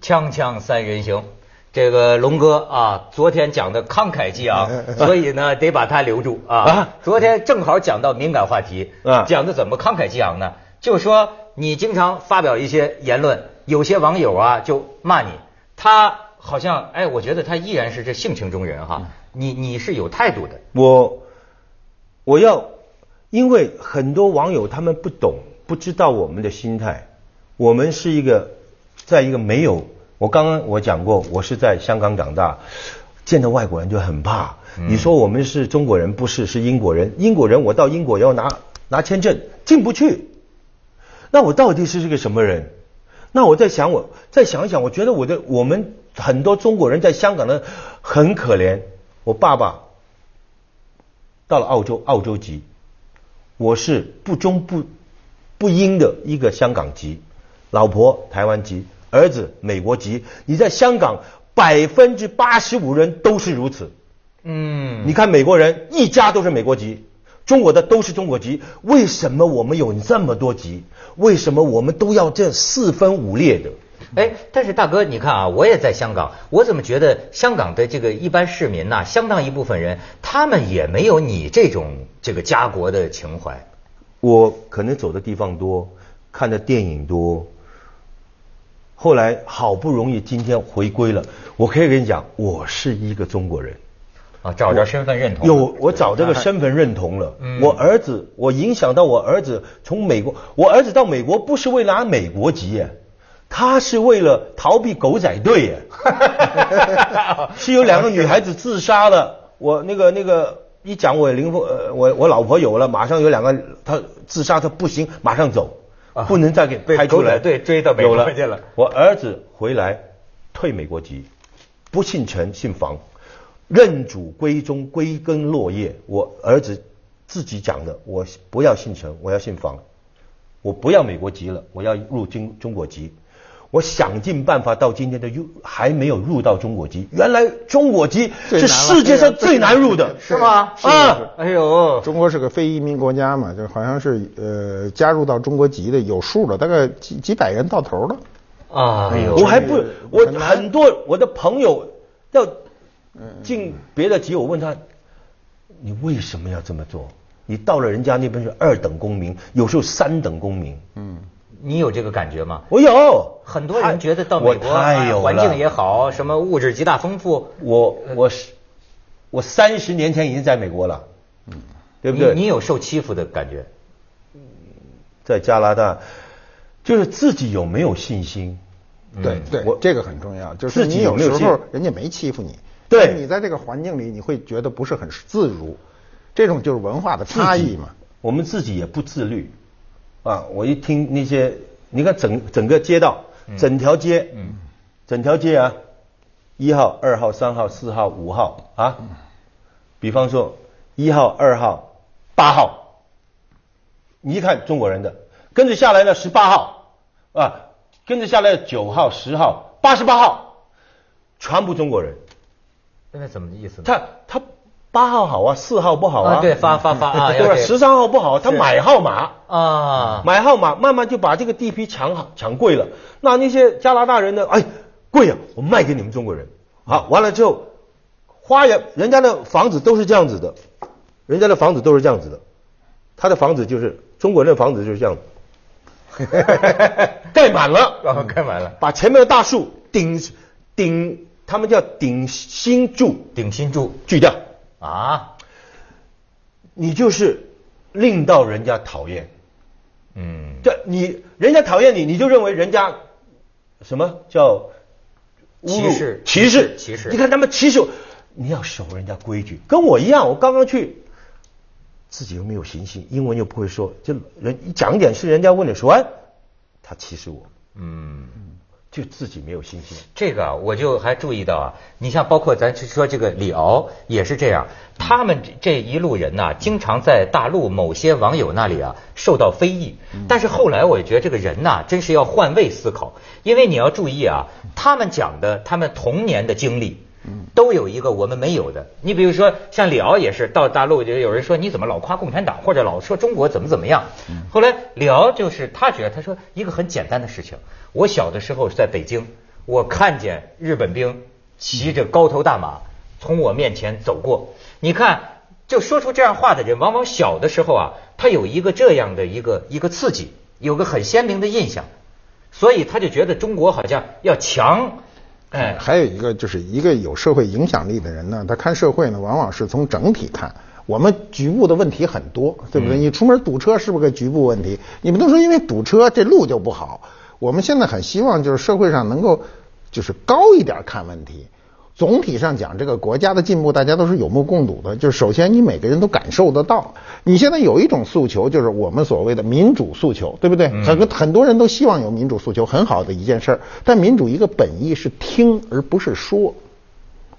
锵锵三人行，这个龙哥啊，昨天讲的慷慨激昂，所以呢得把他留住啊。啊。昨天正好讲到敏感话题，啊。讲的怎么慷慨激昂呢？就说你经常发表一些言论，有些网友啊就骂你，他好像哎，我觉得他依然是这性情中人哈，你你是有态度的，我我要，因为很多网友他们不懂，不知道我们的心态。我们是一个，在一个没有，我刚刚我讲过，我是在香港长大，见到外国人就很怕。你说我们是中国人，不是，是英国人。英国人，我到英国要拿拿签证进不去，那我到底是是个什么人？那我在想，我再想一想，我觉得我的我们很多中国人在香港的很可怜。我爸爸到了澳洲，澳洲籍，我是不中不不英的一个香港籍，老婆台湾籍，儿子美国籍。你在香港百分之八十五人都是如此。嗯你看美国人一家都是美国籍，中国的都是中国籍，为什么我们有这么多籍？为什么我们都要这四分五裂的？哎，但是大哥，你看啊，我也在香港，我怎么觉得香港的这个一般市民呐、相当一部分人，他们也没有你这种这个家国的情怀。我可能走的地方多，看的电影多，后来好不容易今天回归了，我可以跟你讲，我是一个中国人。啊，找着身份认同。有，我找这个身份认同了。嗯我儿子，我影响到我儿子从美国，我儿子到美国不是为了拿美国籍耶，他是为了逃避狗仔队耶。是有两个女孩子自杀了，我那个那个一讲我林峰，呃，我我老婆有了，马上有两个她自杀，她不行，马上走啊，不能再给被拍出来。对追到美国有了去了我儿子回来退美国籍，不姓陈姓房，认祖归宗，归根落叶。我儿子自己讲的，我不要姓陈，我要姓房，我不要美国籍了，我要入中中国籍。我想尽办法到今天的入还没有入到中国籍。原来中国籍是世界上最难入的，是吗？啊哎呦，中国是个非移民国家嘛，就好像是呃加入到中国籍的有数了，大概几几百人到头了。啊哎呦，我还不，我很多我的朋友要进别的籍，我问他，你为什么要这么做？你到了人家那边是二等公民，有时候三等公民。嗯，你有这个感觉吗？我有很多人觉得到美国环境也好，什么物质极大丰富，我我是我三十年前已经在美国了，嗯，对不对？你你有受欺负的感觉？在加拿大，就是自己有没有信心？对对我，这个很重要，就是自己你有没有信候人家没欺负你，对但是你在这个环境里，你会觉得不是很自如，这种就是文化的差异嘛。我们自己也不自律啊！我一听那些，你看整整个街道，整条街，嗯整条街啊，一号、二号、三号、四号、五号啊，比方说一号、二号、八号，你一看中国人的，跟着下来呢十八号啊，跟着下来九号、十号、八十八号，全部中国人。那怎么意思呢？他他八号好啊，四号不好啊，啊对发发发啊 对吧？十三号不好，他买号码。啊，买号码，慢慢就把这个地皮抢好抢贵了。那那些加拿大人呢？哎，贵呀、我卖给你们中国人。好，完了之后，花园人家的房子都是这样子的，人家的房子都是这样子的，他的房子就是中国人的房子就是这样子，盖满了，然后盖满了，把前面的大树顶顶，他们叫顶新柱。顶新柱。锯掉，啊，你就是令到人家讨厌。嗯，这你人家讨厌你，你就认为人家什么叫歧视歧视歧视你看他们歧视我，你要守人家规矩，跟我一样。我刚刚去，自己又没有信心，英文又不会说，就人一讲点事人家问你说，哎，他歧视我，嗯。就自己没有信心。这个啊我就还注意到啊，你像包括咱说这个李敖也是这样，他们这这一路人呐、经常在大陆某些网友那里啊受到非议。但是后来我也觉得这个人呐、真是要换位思考，因为你要注意啊，他们讲的他们童年的经历。都有一个我们没有的，你比如说像李敖也是到大陆就有人说你怎么老夸共产党或者老说中国怎么怎么样，后来李敖就是他觉得他说一个很简单的事情，我小的时候在北京，我看见日本兵骑着高头大马从我面前走过。你看，就说出这样话的人，往往小的时候啊，他有一个这样的一个一个刺激，有个很鲜明的印象，所以他就觉得中国好像要强。哎，还有一个就是一个有社会影响力的人呢，他看社会呢，往往是从整体看。我们局部的问题很多，对不对？你出门堵车是不是个局部问题？你不能说因为堵车这路就不好。我们现在很希望就是社会上能够就是高一点看问题。总体上讲，这个国家的进步大家都是有目共睹的。就是首先你每个人都感受得到。你现在有一种诉求，就是我们所谓的民主诉求，对不对？很多很多人都希望有民主诉求，很好的一件事儿。但民主一个本意是听而不是说，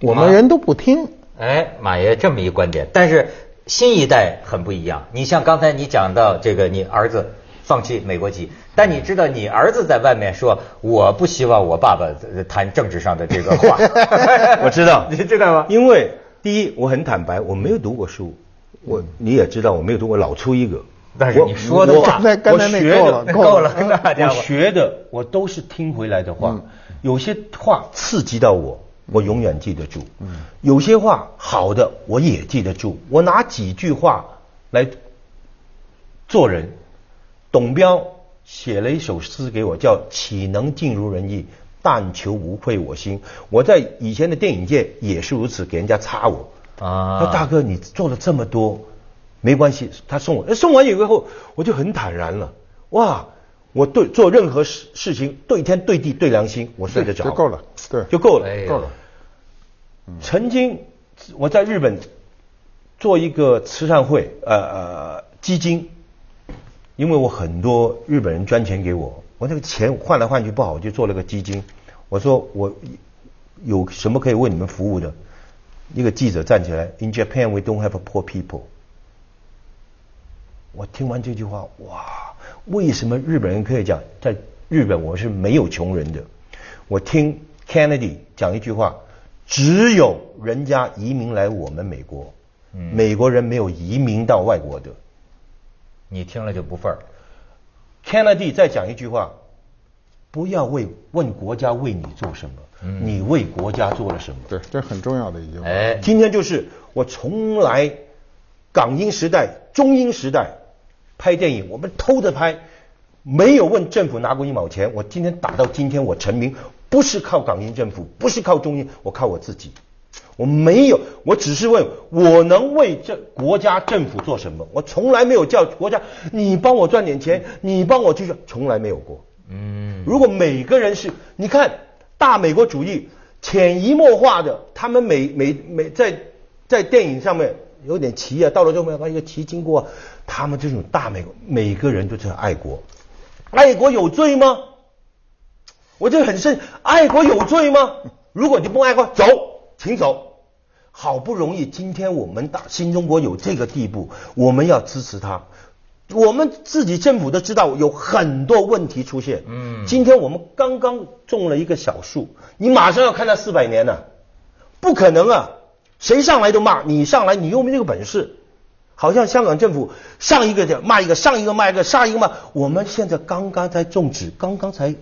我们人都不听。哎，马爷这么一观点，但是新一代很不一样。你像刚才你讲到这个，你儿子放弃美国籍，但你知道你儿子在外面说，我不希望我爸爸谈政治上的这个话。我知道，你知道吗？因为第一，我很坦白，我没有读过书。我你也知道，我没有读过，老出一个。但是你说的话，我 学的够了，我学的我都是听回来的话，有些话刺激到我。我永远记得住，有些话好的我也记得住。我拿几句话来做人。董彪写了一首诗给我，叫“岂能尽如人意，但求无愧我心”。我在以前的电影界也是如此，给人家擦我。啊，说大哥你做了这么多，没关系。他送我，送完以后我就很坦然了。哇，我对做任何事事情对天对地对良心，我睡得着就够了，对，就够了，够了。曾经我在日本做一个慈善会，呃呃基金，因为我很多日本人捐钱给我，我那个钱换来换去不好，我就做了个基金。我说我有什么可以为你们服务的？一个记者站起来，In Japan we don't have poor people。我听完这句话，哇，为什么日本人可以讲在日本我是没有穷人的？我听 Kennedy 讲一句话。只有人家移民来我们美国，美国人没有移民到外国的。你听了就不忿儿。Kennedy 再讲一句话：不要为问国家为你做什么，你为国家做了什么？对，这很重要的一句话。哎，今天就是我从来港英时代、中英时代拍电影，我们偷着拍，没有问政府拿过一毛钱。我今天打到今天，我成名。不是靠港英政府，不是靠中英，我靠我自己。我没有，我只是问，我能为这国家政府做什么？我从来没有叫国家，你帮我赚点钱，你帮我去赚，从来没有过。嗯，如果每个人是，你看大美国主义潜移默化的，他们每每每在在电影上面有点旗啊，到了之后把一个旗经过，他们这种大美国，每个人都是爱国，爱国有罪吗？我就很深，爱国有罪吗？如果你不爱国，走，请走。好不容易今天我们大新中国有这个地步，我们要支持他。我们自己政府都知道有很多问题出现。嗯，今天我们刚刚种了一个小树，你马上要看到四百年了，不可能啊！谁上来都骂你，上来你又没这个本事。好像香港政府上一个就骂一个，上一个骂一个，上一个骂。我们现在刚刚在种植，刚刚才。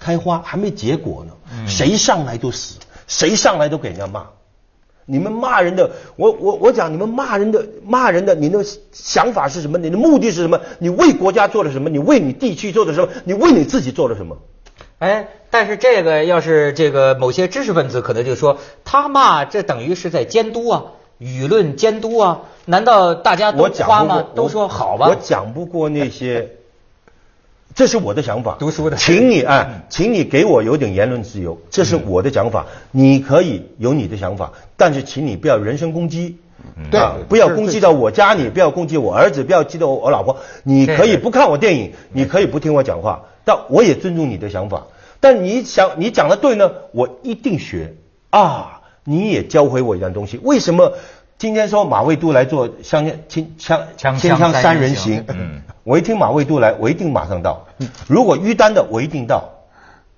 开花还没结果呢，谁上来都死，谁上来都给人家骂。你们骂人的，我我我讲你们骂人的骂人的，你的想法是什么？你的目的是什么？你为国家做了什么？你为你地区做了什么？你为你自己做了什么？哎，但是这个要是这个某些知识分子可能就说，他骂这等于是在监督啊，舆论监督啊？难道大家都夸吗？都说好吧？我讲不过那些。这是我的想法，读书的，请你啊，请你给我有点言论自由，这是我的讲法，你可以有你的想法，但是请你不要人身攻击，对，不要攻击到我家里，不要攻击我儿子，不要激到我老婆。你可以不看我电影，你可以不听我讲话，但我也尊重你的想法。但你想你讲的对呢，我一定学啊！你也教会我一样东西。为什么今天说马未都来做枪枪枪枪枪三人行？嗯。我一听马未都来，我一定马上到。如果于丹的，我一定到。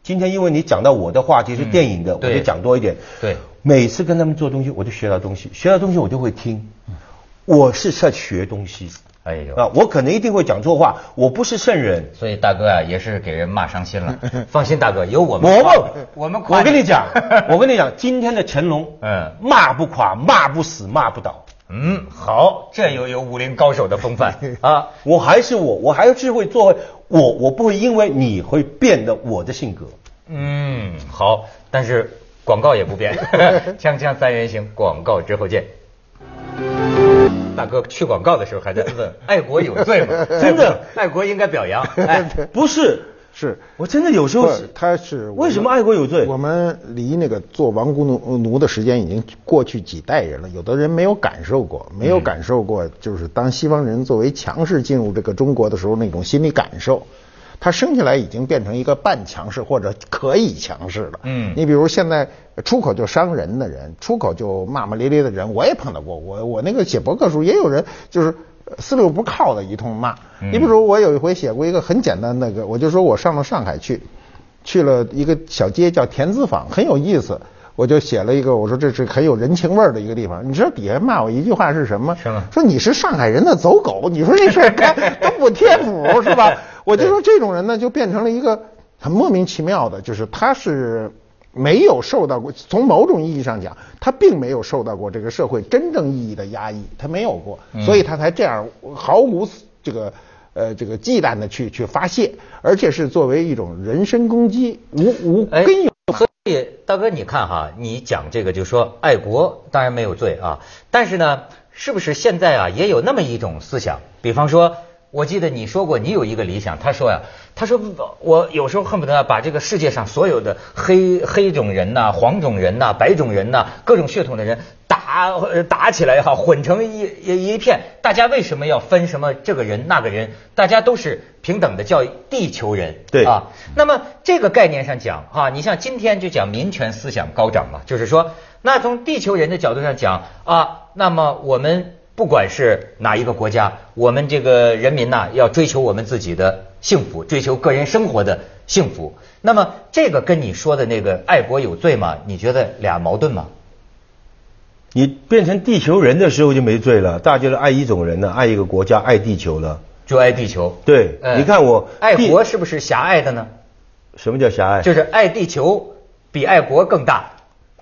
今天因为你讲到我的话题是电影的，我就讲多一点。对，每次跟他们做东西，我就学到东西，学到东西我就会听。我是在学东西，哎呦，啊，我可能一定会讲错话，我不是圣人。所以大哥啊，也是给人骂伤心了。放心，大哥，有我们我不，我们夸我跟你讲，我跟你讲，今天的成龙，嗯骂不垮，骂不死，骂不倒。嗯，好，这又有武林高手的风范 啊。我还是我，我还是会做我，我不会因为你会变得我的性格。嗯，好，但是广告也不变，锵锵三人行，广告之后见。大哥去广告的时候还在问 爱国有罪吗？真的爱国应该表扬。哎，不是，是我真的有时候是，他是为什么爱国有罪我们离那个做亡国奴奴的时间已经过去几代人了，有的人没有感受过，没有感受过，就是当西方人作为强势进入这个中国的时候那种心理感受。他生下来已经变成一个半强势或者可以强势了。嗯你比如现在出口就伤人的人，出口就骂骂咧咧的人，我也碰到过。我我那个写博客时候也有人就是四六不靠的一通骂。嗯你比如我有一回写过一个很简单的那个，我就说我上了上海去，去了一个小街叫田子坊，很有意思。我就写了一个，我说这是很有人情味儿的一个地方。你知道底下骂我一句话是什么？说你是上海人的走狗，你说这事儿该 都不贴谱是吧？我就说这种人呢，就变成了一个很莫名其妙的，就是他是没有受到过，从某种意义上讲，他并没有受到过这个社会真正意义的压抑，他没有过，所以他才这样毫无这个呃这个忌惮的去去发泄，而且是作为一种人身攻击，无无哎根有。所以大哥，你看哈，你讲这个就说爱国当然没有罪啊，但是呢，是不是现在啊也有那么一种思想？比方说，我记得你说过你有一个理想，他说呀，他说我有时候恨不得把这个世界上所有的黑黑种人呐、黄种人呐、白种人呐、各种血统的人打呃打起来哈，混成一一一片，大家为什么要分什么这个人那个人？大家都是平等的，叫地球人。对啊，那么这个概念上讲啊，你像今天就讲民权思想高涨嘛，就是说，那从地球人的角度上讲啊，那么我们不管是哪一个国家，我们这个人民呐、要追求我们自己的幸福，追求个人生活的幸福。那么这个跟你说的那个爱国有罪吗？你觉得俩矛盾吗？你变成地球人的时候就没罪了，大家都爱一种人了，爱一个国家，爱地球了。就爱地球。对呃你看我爱国是不是狭隘的呢？什么叫狭隘？就是爱地球比爱国更大，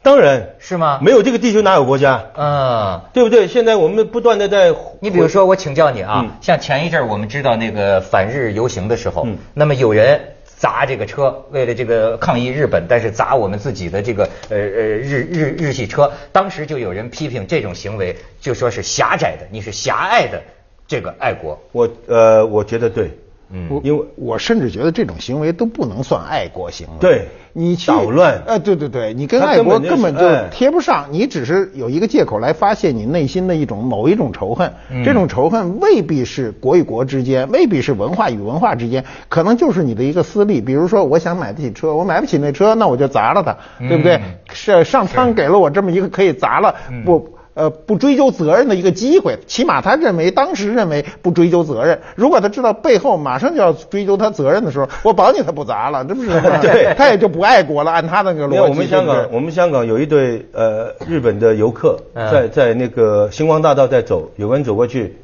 当然是吗？没有这个地球哪有国家？嗯。对不对？现在我们不断的在，你比如说，我请教你啊，嗯像前一阵儿我们知道那个反日游行的时候，嗯那么有人砸这个车，为了这个抗议日本，但是砸我们自己的这个呃呃日日日系车，当时就有人批评这种行为，就说是狭窄的，你是狭隘的这个爱国。我呃，我觉得对，嗯我因为我甚至觉得这种行为都不能算爱国行为。对你去捣乱呃，对对对，你跟爱国根本就贴不上，你只是有一个借口来发泄你内心的一种某一种仇恨。嗯这种仇恨未必是国与国之间，未必是文化与文化之间，可能就是你的一个私利。比如说，我想买得起车，我买不起那车，那我就砸了它，对不对嗯？是上苍给了我这么一个可以砸了嗯不。呃，不追究责任的一个机会，起码他认为当时认为不追究责任。如果他知道背后马上就要追究他责任的时候，我保你他不砸了，这不是？对他也就不爱国了。按他那个逻辑，我们香港，我们香港有一对呃日本的游客嗯在在那个星光大道在走，有个人走过去，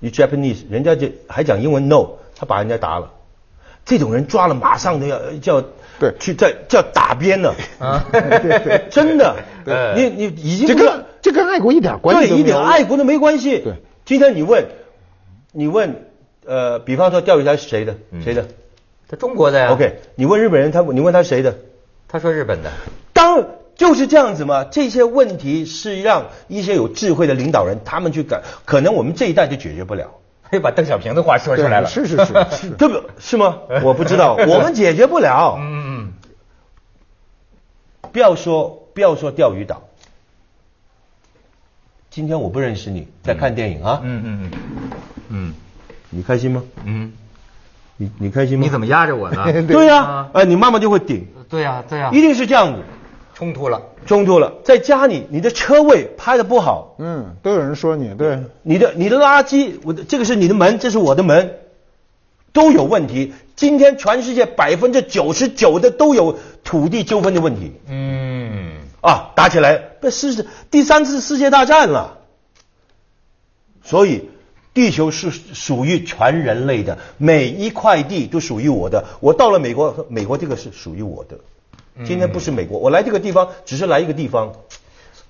一 Japanese，人家就还讲英文 no，他把人家打了。这种人抓了马上都要叫对去在叫打边呢啊对对真的对，你你已经这跟这跟爱国一点关系对一都没有。点爱国都没关系。对，今天你问，你问呃，比方说钓鱼台是谁的？谁的他中国的呀。？OK，你问日本人，他你问他谁的？他说日本的。当就是这样子嘛，这些问题是让一些有智慧的领导人他们去改，可能我们这一代就解决不了，又把邓小平的话说出来了。是是是是。对不？是吗？我不知道，我们解决不了。嗯嗯不要说不要说钓鱼岛，今天我不认识你，在看电影啊，嗯嗯嗯嗯你开心吗？嗯你你开心嗯，吗？你怎么压着我呢？对呀、啊哎，你妈妈就会顶，对呀对呀，一定是这样子。冲突了。冲突了，在家里你的车位拍的不好，嗯，都有人说你对。你的你的垃圾，我的这个是你的门，这是我的门，都有问题。今天全世界百分之九十九的都有土地纠纷的问题嗯啊，打起来，这是第三次世界大战了。所以地球是属于全人类的，每一块地都属于我的。我到了美国，美国这个是属于我的。今天不是美国，我来这个地方只是来一个地方。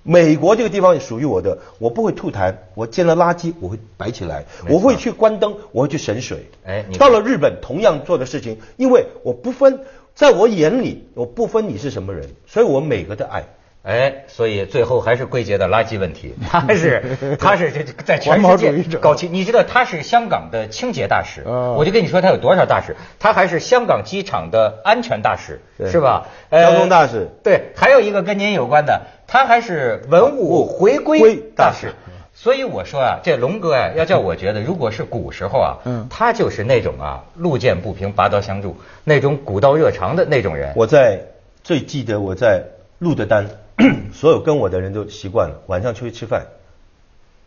美国这个地方也属于我的，我不会吐痰，我见了垃圾我会摆起来，我会去关灯，我会去省水。哎到了日本同样做的事情，因为我不分，在我眼里我不分你是什么人，所以我每个的爱。哎，所以最后还是归结到垃圾问题。他是他是这在全世界搞清，你知道他是香港的清洁大使，哦我就跟你说他有多少大使，他还是香港机场的安全大使，是吧？交通大使对，还有一个跟您有关的，他还是文物回归归大使。所以我说啊，这龙哥啊，要叫我觉得，如果是古时候啊，嗯他就是那种啊，路见不平拔刀相助，那种古道热肠的那种人。我在最记得我在路德丹，所有跟我的人都习惯了，晚上出去吃饭，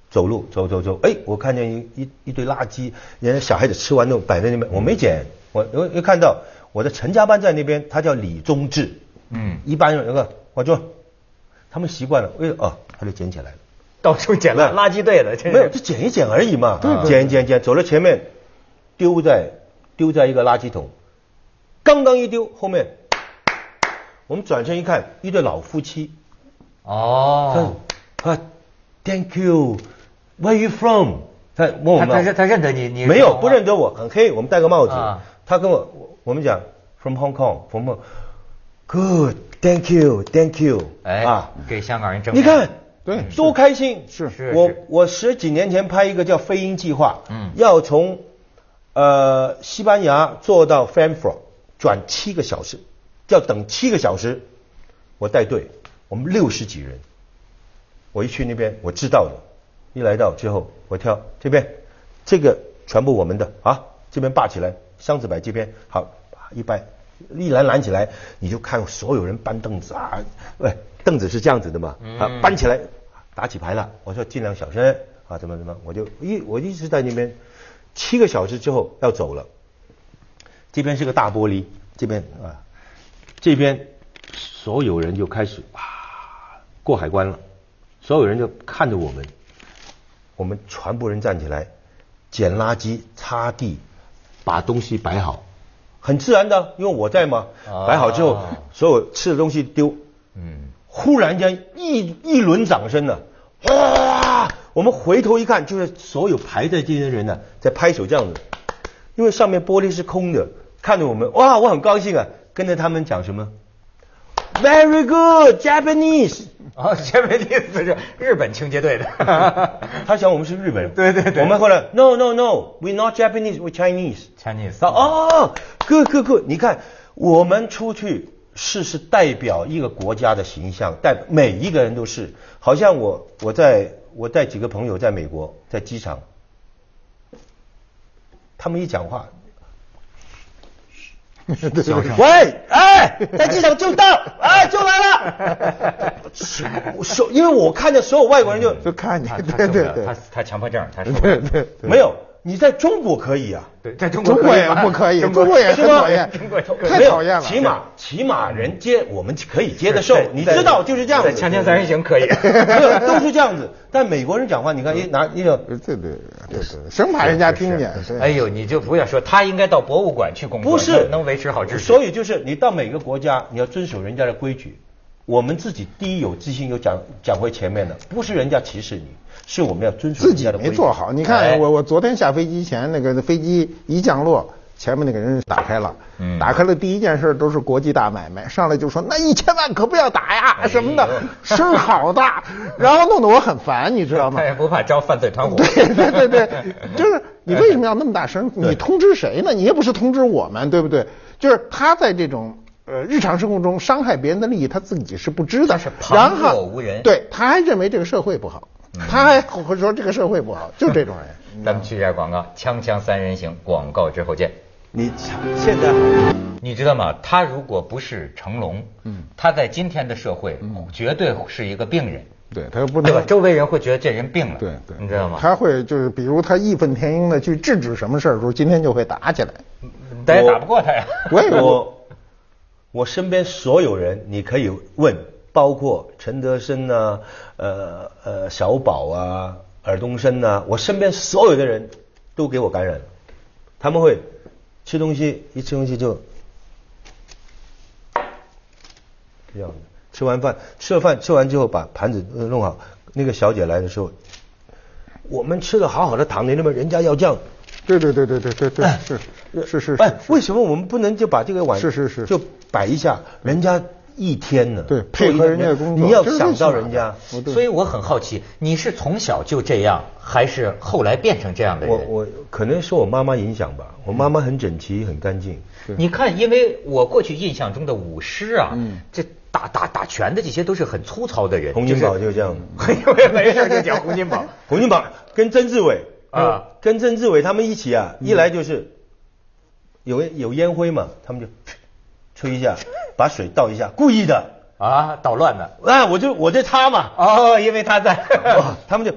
走路走走走，哎，我看见一一一堆垃圾，人家小孩子吃完都摆在那边，我没捡，我我又看到我的陈家班在那边，他叫李宗志，嗯。一般人那个我就他们习惯了，哎哦，他就捡起来了。到处捡了垃圾堆的，没有，就捡一捡而已嘛，对对捡捡捡，走到前面，丢在丢在一个垃圾桶，刚刚一丢，后面我们转身一看，一对老夫妻，哦，他啊，Thank you，Where you from？他问我们，他他认他认得你，你没有不认得我，很黑，我们戴个帽子。啊，他跟我我我们讲 From Hong Kong，from Good，Thank you，Thank you，哎啊，给香港人争你看，对多开心！是我是。我我十几年前拍一个叫飞鹰计划，嗯要从呃西班牙坐到 Frankfurt 转七个小时，要等七个小时，我带队，我们六十几人，我一去那边我知道的，一来到之后我挑这边，这个全部我们的啊，这边霸起来，箱子摆这边，好，一掰，一拦拦起来，你就看所有人搬凳子啊，喂，凳子是这样子的嘛，啊，搬起来，打起牌了，我说尽量小声啊，怎么怎么，我就一我一直在那边，七个小时之后要走了，这边是个大玻璃，这边啊，这边所有人就开始啊过海关了，所有人就看着我们，我们全部人站起来，捡垃圾、擦地，把东西摆好，很自然的，因为我在嘛，啊摆好之后，所有吃的东西丢，嗯，忽然间一一轮掌声呢，哇！我们回头一看，就是所有排在这些人呢，在拍手这样子，因为上面玻璃是空的，看着我们，哇，我很高兴啊，跟着他们讲什么，Very good Japanese，哦，这位意思？是日本清洁队的，他想我们是日本人，对对对。我们后来 No No No，We not Japanese，We Chinese。Chinese 他哦，good good good，你看我们出去是是代表一个国家的形象，代每一个人都是，好像我我在我带几个朋友在美国，在机场，他们一讲话，喂，哎，在机场就到，哎，就来 了，所因为我看见所有外国人就就看他见，他受不了，对对对他，他强迫症，他受不了。对对对，没有，你在中国可以啊。对，在中中国也不可以，中中国也是吗讨厌中国，太讨厌了。起码起码人接我们可以接得受，你知道就是这样子。在锵锵三人行可以。没有都是这样子。但美国人讲话，你看一拿一个对对对生怕人家听见。哎呦，你就不要说，他应该到博物馆去工作，不是能能维持好秩序。所以就是你到每个国家，你要遵守人家的规矩。我们自己第一有自信，有讲讲回前面的，不是人家歧视你，是我们要遵守自己。没做好。你哎看我我昨天下飞机前，那个飞机一降落，前面那个人打开了，嗯打开了第一件事都是国际大买卖，上来就说那一千万可不要打呀哎什么的，声好大，然后弄得我很烦，你知道吗他？也 不怕招犯罪团伙。对对对对，就是你为什么要那么大声？你通知谁呢？你也不是通知我们，对不对？就是他在这种呃日常生活中伤害别人的利益，他自己是不知道，他是旁然后若无人对，他还认为这个社会不好，他还会说这个社会不好，就这种人。咱们去一下广告，锵锵三人行，广告之后见。你现在好。你知道吗？他如果不是成龙，嗯，他在今天的社会，绝对是一个病人，对他不对吧？周围人会觉得这人病了，对对，你知道吗？他会就是比如他义愤填膺的去制止什么事儿的时候，今天就会打起来。咱也打不过他呀。我也我我身边所有人，你可以问，包括陈德生啊，呃呃小宝啊，尔冬升啊，我身边所有的人都给我感染了，他们会吃东西，一吃东西就这样，吃完饭吃了饭吃完之后把盘子弄好，那个小姐来的时候，我们吃的好好的糖，你那么人家要这样。对对对对对对对，是是是哎，为什么我们不能就把这个碗是是是就摆一下？人家一天呢，对配合人家的工作你要想到人家。所以我很好奇，你是从小就这样，还是后来变成这样的人？我我可能受我妈妈影响吧，我妈妈很整齐很干净。你看，因为我过去印象中的舞狮啊，这打打打拳的这些都是很粗糙的人。洪金宝就这样，是没事就讲洪金宝。洪金宝跟曾志伟啊跟曾志伟他们一起啊，一来就是有有烟灰嘛，他们就吹一下，把水倒一下，故意的。啊，捣乱的。啊，我就我就擦嘛，哦，因为他在。哇 他们就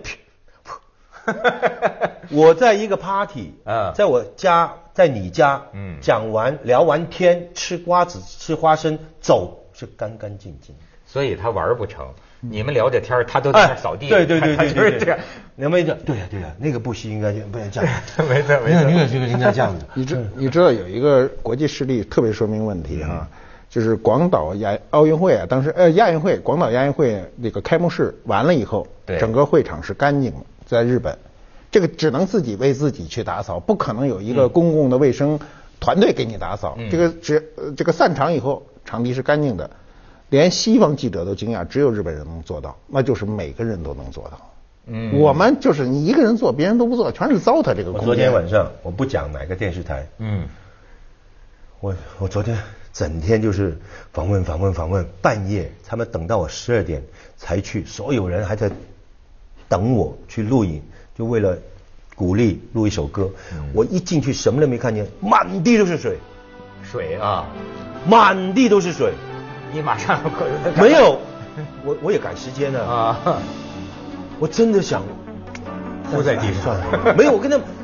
我在一个 party，啊在我家，在你家，嗯讲完聊完天，吃瓜子，吃花生，走是干干净净。所以他玩不成。你们聊着天儿他都在那扫地。哎对对对他对对就是这样。你们讲，对呀对呀，那个布戏应该就不能这样，没错没错那个这个应该这样子。你知你知道有一个国际事例特别说明问题哈、就是广岛亚奥运会啊，当时呃亚运会广岛亚运会那个开幕式完了以后，对整个会场是干净的，在日本，这个只能自己为自己去打扫，不可能有一个公共的卫生团队给你打扫。嗯这个只呃这个散场以后，场地是干净的，连西方记者都惊讶，只有日本人能做到，那就是每个人都能做到。嗯我们就是你一个人做，别人都不做，全是糟蹋这个空间。我昨天晚上我不讲哪个电视台，嗯，我我昨天整天就是访问访问访问，半夜他们等到我十二点才去，所有人还在等我去录影，就为了鼓励录一首歌。我一进去什么都没看见，满地都是水，水啊，满地都是水，你马上 没有，我我也赶时间呢，啊，我真的想 铺在地上，没有，我跟他们。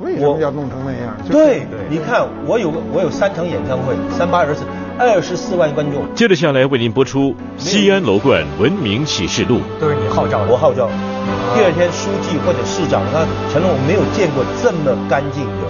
为什么要弄成那样？对对，你看我有个我有三场演唱会，三八二十四，二十四万观众，接着下来为您播出《西安楼冠文明启示录》。都是你号召的。我号召，第二天书记或者市长他承认我没有见过这么干净的